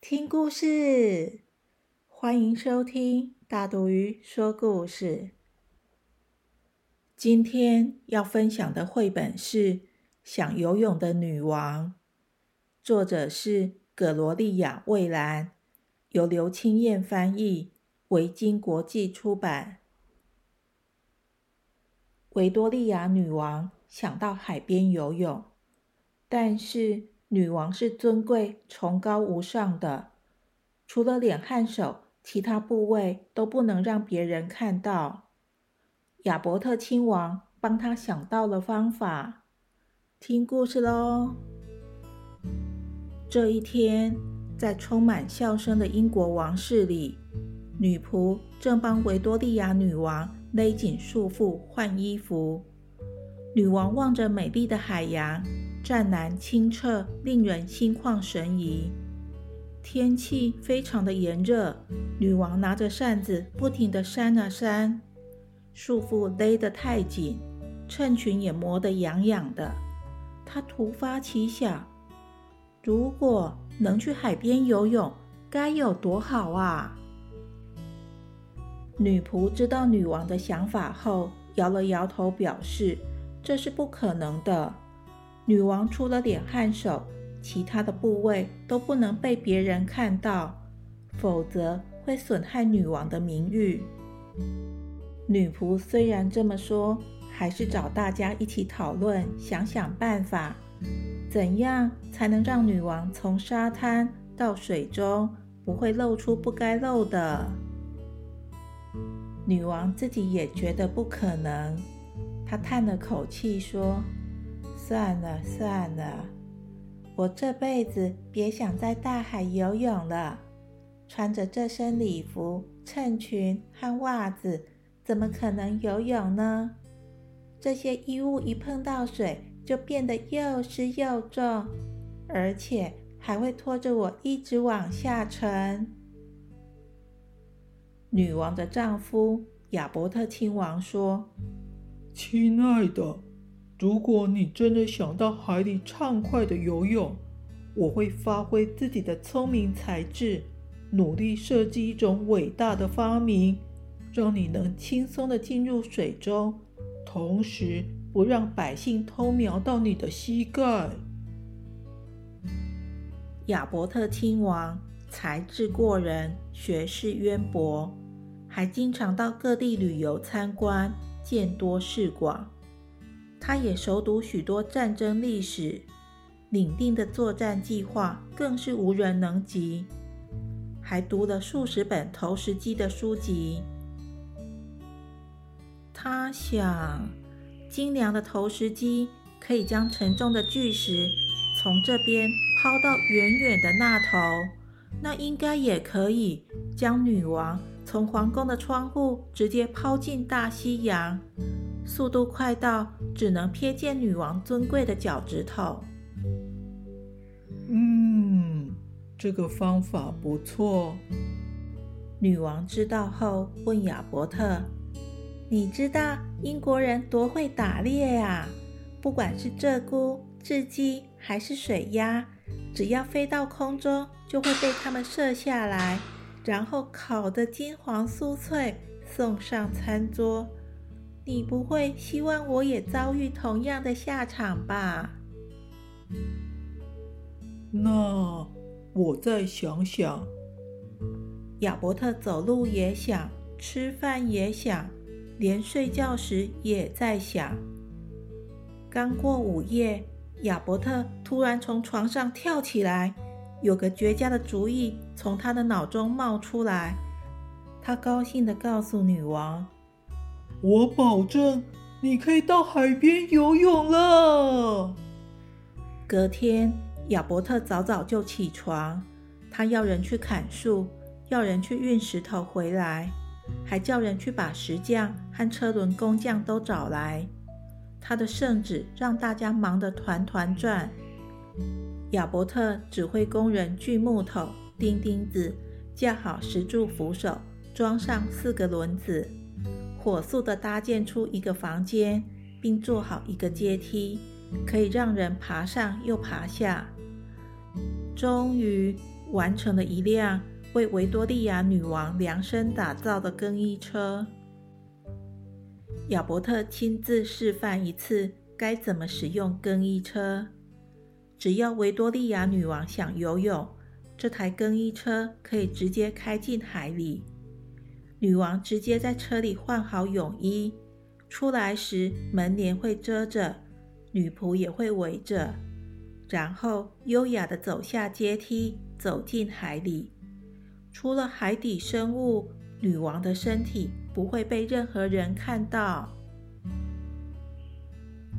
听故事，欢迎收听大肚鱼说故事。今天要分享的绘本是《想游泳的女王》，作者是葛罗利亚·蔚兰，由刘清燕翻译，维京国际出版。维多利亚女王想到海边游泳，但是。女王是尊贵、崇高无上的，除了脸和手，其他部位都不能让别人看到。亚伯特亲王帮他想到了方法。听故事喽！这一天，在充满笑声的英国王室里，女仆正帮维多利亚女王勒紧束缚、换衣服。女王望着美丽的海洋。湛蓝清澈，令人心旷神怡。天气非常的炎热，女王拿着扇子不停地扇啊扇，束缚勒得太紧，衬裙也磨得痒痒的。她突发奇想：如果能去海边游泳，该有多好啊！女仆知道女王的想法后，摇了摇头，表示这是不可能的。女王除了脸和手，其他的部位都不能被别人看到，否则会损害女王的名誉。女仆虽然这么说，还是找大家一起讨论，想想办法，怎样才能让女王从沙滩到水中不会露出不该露的？女王自己也觉得不可能，她叹了口气说。算了算了，我这辈子别想在大海游泳了。穿着这身礼服、衬裙和袜子，怎么可能游泳呢？这些衣物一碰到水，就变得又湿又重，而且还会拖着我一直往下沉。女王的丈夫亚伯特亲王说：“亲爱的。”如果你真的想到海里畅快的游泳，我会发挥自己的聪明才智，努力设计一种伟大的发明，让你能轻松的进入水中，同时不让百姓偷瞄到你的膝盖。亚伯特亲王才智过人，学识渊博，还经常到各地旅游参观，见多识广。他也熟读许多战争历史，领定的作战计划更是无人能及，还读了数十本投石机的书籍。他想，精良的投石机可以将沉重的巨石从这边抛到远远的那头，那应该也可以将女王从皇宫的窗户直接抛进大西洋。速度快到只能瞥见女王尊贵的脚趾头。嗯，这个方法不错。女王知道后问亚伯特：“你知道英国人多会打猎呀？不管是鹧鸪、雉鸡还是水鸭，只要飞到空中，就会被他们射下来，然后烤得金黄酥脆，送上餐桌。”你不会希望我也遭遇同样的下场吧？那我再想想。亚伯特走路也想，吃饭也想，连睡觉时也在想。刚过午夜，亚伯特突然从床上跳起来，有个绝佳的主意从他的脑中冒出来。他高兴地告诉女王。我保证，你可以到海边游泳了。隔天，亚伯特早早就起床，他要人去砍树，要人去运石头回来，还叫人去把石匠和车轮工匠都找来。他的圣旨让大家忙得团团转。亚伯特指挥工人锯木头、钉钉子，架好石柱扶手，装上四个轮子，火速地搭建出一个房间，并做好一个阶梯，可以让人爬上又爬下。终于完成了一辆为维多利亚女王量身打造的更衣车。亚伯特亲自示范一次该怎么使用更衣车。只要维多利亚女王想游泳，这台更衣车可以直接开进海里。女王直接在车里换好泳衣，出来时门帘会遮着，女仆也会围着，然后优雅地走下阶梯，走进海里。除了海底生物，女王的身体不会被任何人看到。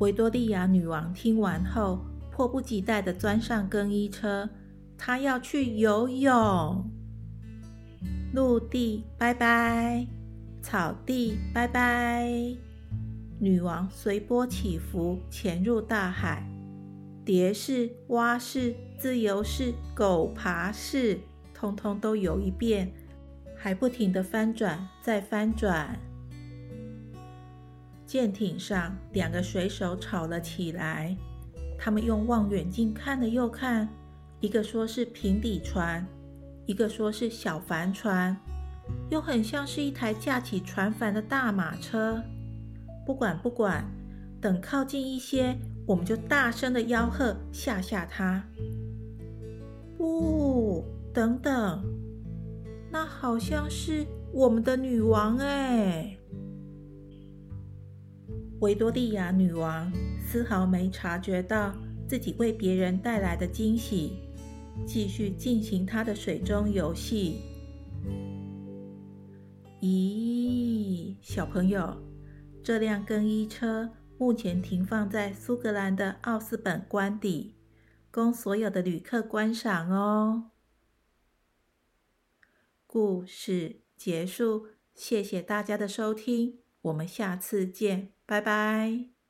维多利亚女王听完后。迫不及待地钻上更衣车，她要去游泳。陆地拜拜，草地拜拜。女王随波起伏，潜入大海，蝶式、蛙式、自由式、狗爬式，通通都游一遍，还不停地翻转再翻转。舰艇上，两个水手吵了起来。他们用望远镜看了又看，一个说是平底船，一个说是小帆船，又很像是一台架起船帆的大马车。不管不管，等靠近一些，我们就大声的吆喝吓吓他。不，等等，那好像是我们的女王哎，维多利亚女王。丝毫没察觉到自己为别人带来的惊喜，继续进行他的水中游戏。咦，小朋友，这辆更衣车目前停放在苏格兰的奥斯本官邸，供所有的旅客观赏哦。故事结束，谢谢大家的收听，我们下次见，拜拜。